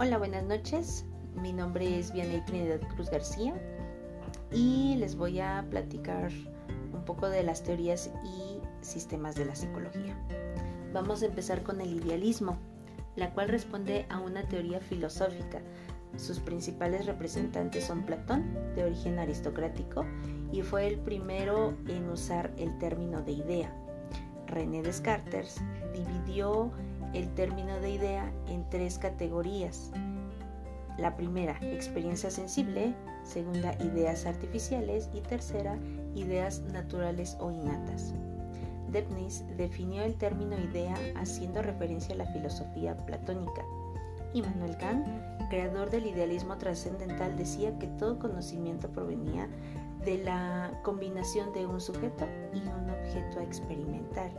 Hola, buenas noches. Mi nombre es Vianey Trinidad Cruz García y les voy a platicar un poco de las teorías y sistemas de la psicología. Vamos a empezar con el idealismo, la cual responde a una teoría filosófica. Sus principales representantes son Platón, de origen aristocrático, y fue el primero en usar el término de idea. René Descartes dividió el término de idea en tres categorías. La primera, experiencia sensible, segunda, ideas artificiales y tercera, ideas naturales o innatas. Debnis definió el término idea haciendo referencia a la filosofía platónica. Immanuel Kant, creador del idealismo trascendental, decía que todo conocimiento provenía de la combinación de un sujeto y un objeto a experimentar.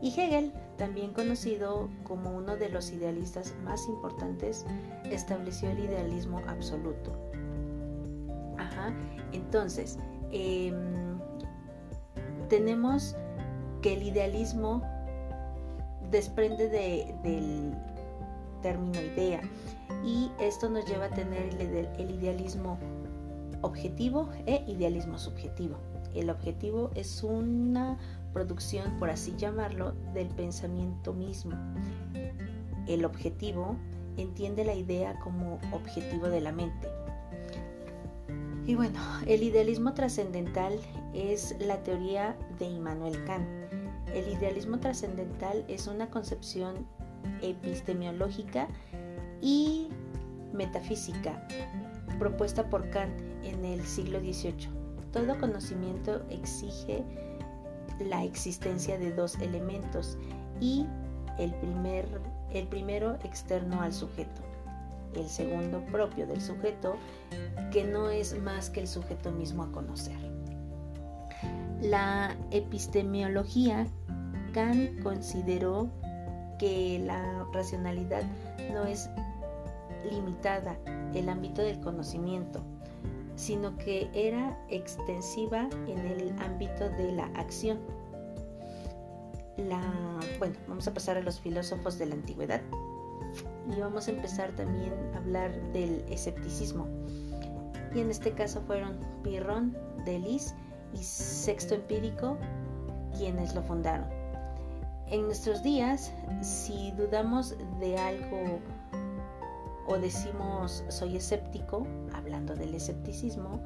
Y Hegel, también conocido como uno de los idealistas más importantes, estableció el idealismo absoluto. Ajá. Entonces, em, tenemos que el idealismo desprende del término idea y esto nos lleva a tener el idealismo objetivo e idealismo subjetivo. El objetivo es una producción, por así llamarlo, del pensamiento mismo. El objetivo entiende la idea como objetivo de la mente. Y bueno, el idealismo trascendental es la teoría de Immanuel Kant. El idealismo trascendental es una concepción epistemológica y metafísica propuesta por Kant en el siglo XVIII. Todo conocimiento exige la existencia de dos elementos y el, primer, el primero externo al sujeto, el segundo propio del sujeto, que no es más que el sujeto mismo a conocer. La epistemología, Kant consideró que la racionalidad no es limitada el ámbito del conocimiento, sino que era extensiva en el ámbito de la acción. La, bueno, vamos a pasar a los filósofos de la antigüedad y vamos a empezar también a hablar del escepticismo. Y en este caso fueron Pirrón, Delis y Sexto Empírico quienes lo fundaron. En nuestros días, si dudamos de algo o decimos soy escéptico, hablando del escepticismo,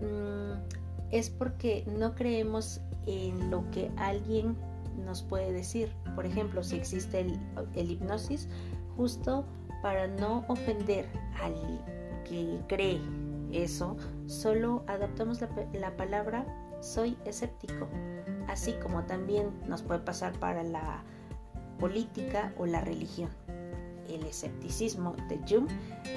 mm, es porque no creemos en lo que alguien nos puede decir. Por ejemplo, si existe el, hipnosis, justo para no ofender al que cree eso, solo adoptamos la, la palabra soy escéptico, así como también nos puede pasar para la política o la religión el escepticismo de Jung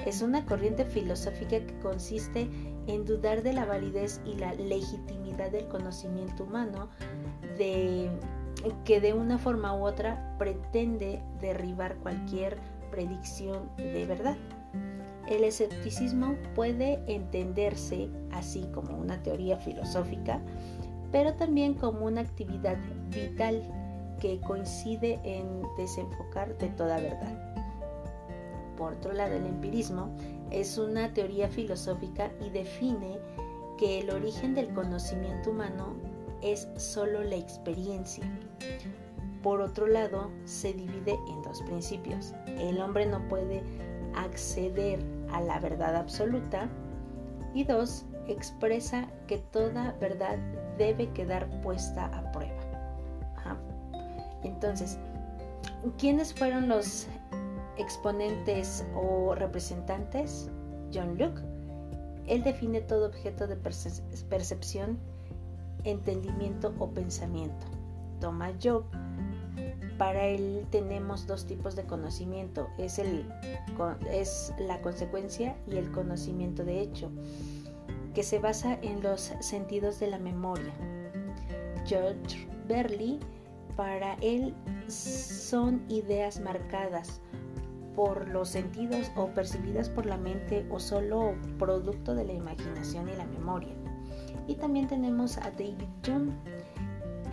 es una corriente filosófica que consiste en dudar de la validez y la legitimidad del conocimiento humano de, que de una forma u otra pretende derribar cualquier predicción de verdad. El escepticismo puede entenderse así como una teoría filosófica, pero también como una actividad vital que coincide en desenfocar de toda verdad. Por otro lado, el empirismo es una teoría filosófica y define que el origen del conocimiento humano es solo la experiencia. Por otro lado, se divide en dos principios. El hombre no puede acceder a la verdad absoluta y dos, expresa que toda verdad debe quedar puesta a prueba. Entonces, ¿quiénes fueron los exponentes o representantes, John Locke, él define todo objeto de percepción, entendimiento o pensamiento. Thomas Job, para él tenemos dos tipos de conocimiento, es, el, es la consecuencia y el conocimiento de hecho, que se basa en los sentidos de la memoria. George Berley, para él son ideas marcadas por los sentidos o percibidas por la mente o solo producto de la imaginación y la memoria. Y también tenemos a David Jung.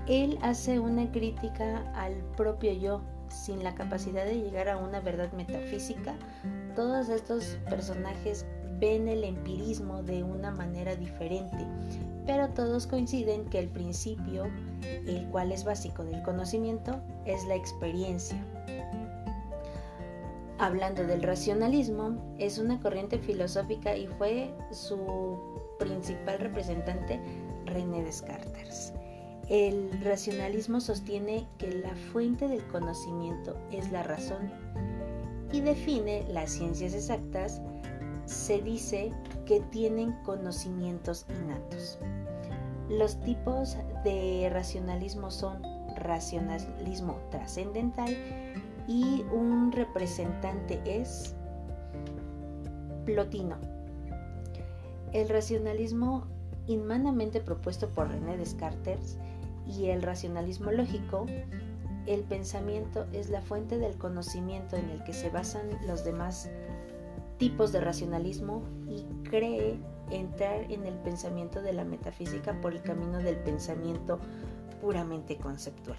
Él hace una crítica al propio yo sin la capacidad de llegar a una verdad metafísica, todos estos personajes ven el empirismo de una manera diferente, pero todos coinciden que el principio, el cual es básico del conocimiento, es la experiencia. Hablando del racionalismo, es una corriente filosófica y fue su principal representante René Descartes. El racionalismo sostiene que la fuente del conocimiento es la razón y define las ciencias exactas se dice que tienen conocimientos innatos. Los tipos de racionalismo son racionalismo trascendental y un representante es Plotino. El racionalismo inmanamente propuesto por René Descartes y el racionalismo lógico, el pensamiento es la fuente del conocimiento en el que se basan los demás tipos de racionalismo y cree entrar en el pensamiento de la metafísica por el camino del pensamiento puramente conceptual.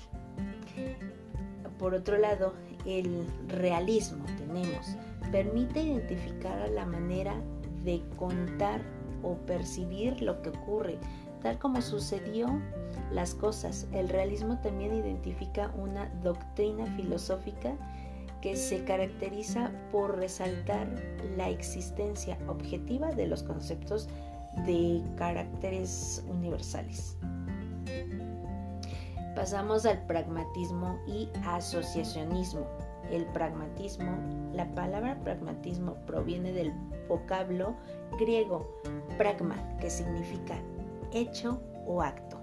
Por otro lado, el realismo tenemos permite identificar la manera de contar o percibir lo que ocurre, tal como sucedió las cosas. El realismo también identifica una doctrina filosófica que se caracteriza por resaltar la existencia objetiva de los conceptos de caracteres universales. Pasamos al pragmatismo y asociacionismo. El pragmatismo, la palabra pragmatismo proviene del vocablo griego pragma, que significa hecho o acto.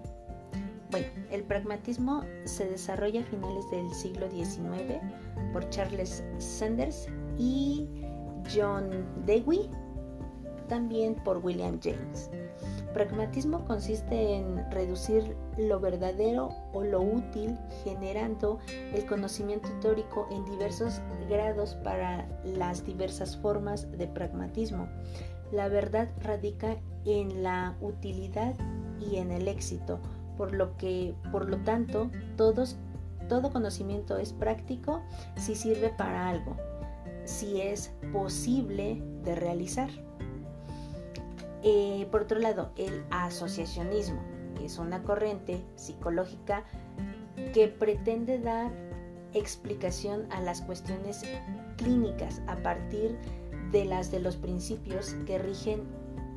Bueno, el pragmatismo se desarrolla a finales del siglo XIX por Charles Sanders y John Dewey, también por William James. Pragmatismo consiste en reducir lo verdadero o lo útil generando el conocimiento teórico en diversos grados para las diversas formas de pragmatismo. La verdad radica en la utilidad y en el éxito, por lo que, por lo tanto, todo conocimiento es práctico si sirve para algo, si es posible de realizar. Eh, por otro lado, el asociacionismo es una corriente psicológica que pretende dar explicación a las cuestiones clínicas a partir de las de los principios que rigen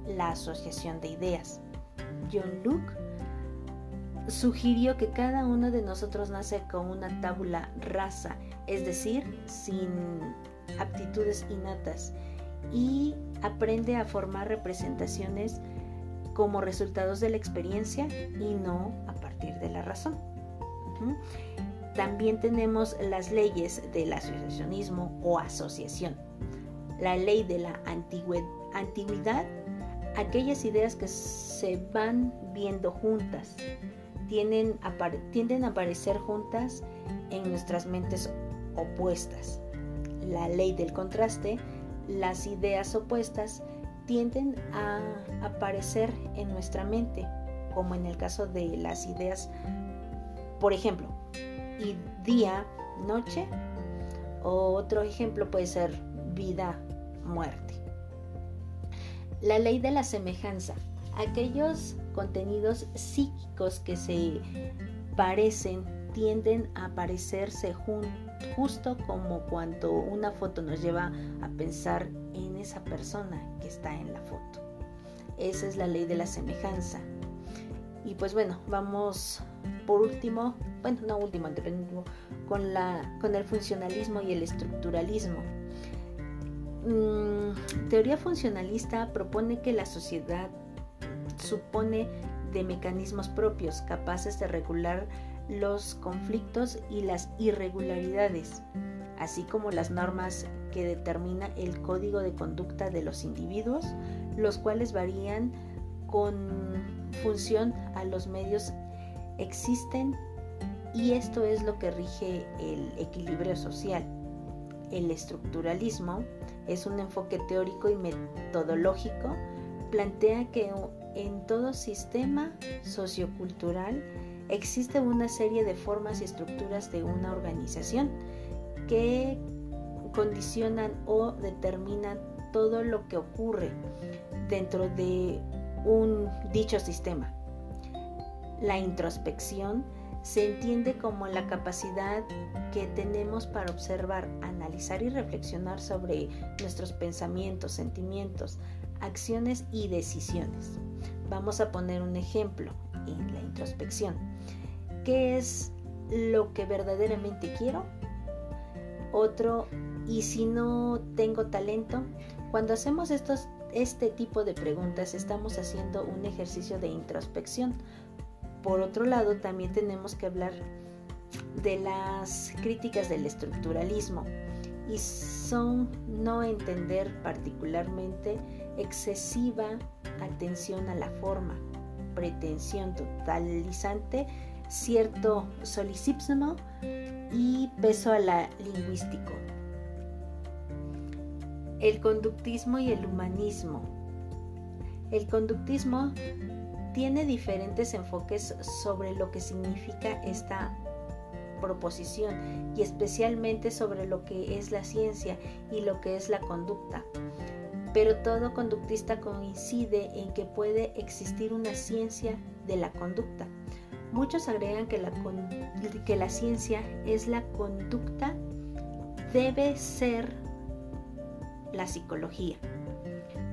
la asociación de ideas. John Luke sugirió que cada uno de nosotros nace con una tabula rasa, es decir, sin aptitudes innatas, y aprende a formar representaciones como resultados de la experiencia y no a partir de la razón. También tenemos las leyes del asociacionismo o asociación. La ley de la antigüedad, aquellas ideas que se van viendo juntas, tienden a aparecer juntas en nuestras mentes opuestas. La ley del contraste, las ideas opuestas tienden a aparecer en nuestra mente, como en el caso de las ideas, por ejemplo, y día, noche, o otro ejemplo puede ser vida, muerte. La ley de la semejanza, aquellos contenidos psíquicos que se parecen tienden a parecerse justo como cuando una foto nos lleva a pensar en esa persona que está en la foto. Esa es la ley de la semejanza. Y pues bueno, vamos por último, bueno, no último, con, la, con el funcionalismo y el estructuralismo. Mm, teoría funcionalista propone que la sociedad supone de mecanismos propios capaces de regular los conflictos y las irregularidades, así como las normas que determina el código de conducta de los individuos, los cuales varían con función a los medios existen y esto es lo que rige el equilibrio social. El estructuralismo es un enfoque teórico y metodológico plantea que en todo sistema sociocultural existe una serie de formas y estructuras de una organización que condicionan o determinan todo lo que ocurre dentro de un dicho sistema. La introspección se entiende como la capacidad que tenemos para observar, analizar y reflexionar sobre nuestros pensamientos, sentimientos, acciones y decisiones. Vamos a poner un ejemplo en la introspección. ¿Qué es lo que verdaderamente quiero? Otro, ¿y si no tengo talento? Cuando hacemos estos, este tipo de preguntas estamos haciendo un ejercicio de introspección. Por otro lado, también tenemos que hablar de las críticas del estructuralismo y son no entender particularmente excesiva atención a la forma, pretensión totalizante, cierto solipsismo y peso a la lingüístico. El conductismo y el humanismo. El conductismo tiene diferentes enfoques sobre lo que significa esta proposición y especialmente sobre lo que es la ciencia y lo que es la conducta. Pero todo conductista coincide en que puede existir una ciencia de la conducta. Muchos agregan que la, que la ciencia es la conducta, debe ser la psicología.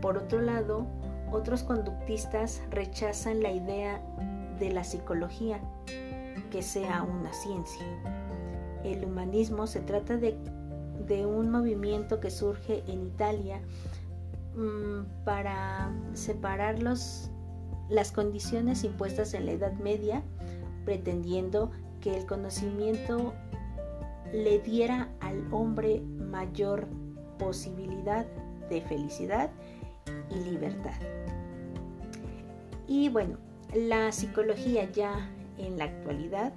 Por otro lado, otros conductistas rechazan la idea de la psicología que sea una ciencia. El humanismo se trata de, un movimiento que surge en Italia mm, para separar las condiciones impuestas en la Edad Media, pretendiendo que el conocimiento le diera al hombre mayor posibilidad de felicidad y libertad. Y bueno, la psicología ya en la actualidad,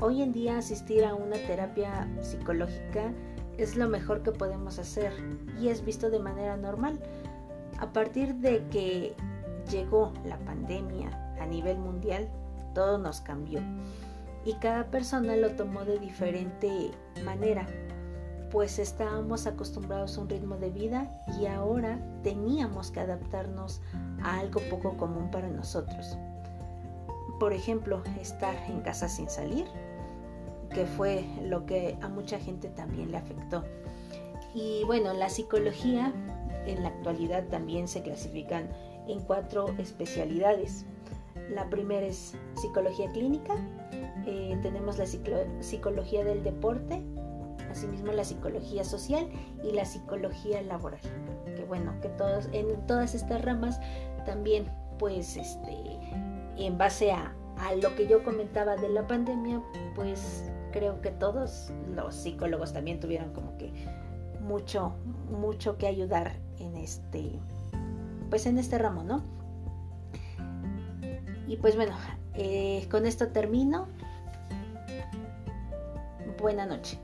hoy en día asistir a una terapia psicológica es lo mejor que podemos hacer y es visto de manera normal. A partir de que llegó la pandemia a nivel mundial, todo nos cambió y cada persona lo tomó de diferente manera pues estábamos acostumbrados a un ritmo de vida y ahora teníamos que adaptarnos a algo poco común para nosotros. Por ejemplo, estar en casa sin salir, que fue lo que a mucha gente también le afectó. Y bueno, la psicología en la actualidad también se clasifican en cuatro especialidades. La primera es psicología clínica, eh, tenemos la psicología del deporte, asimismo la psicología social y la psicología laboral. Que bueno, que todos, en todas estas ramas también, pues, este, en base a, a lo que yo comentaba de la pandemia, pues creo que todos los psicólogos también tuvieron como que mucho, mucho que ayudar en este, pues en este ramo, ¿no? Y pues bueno, eh, con esto termino. Buena noche.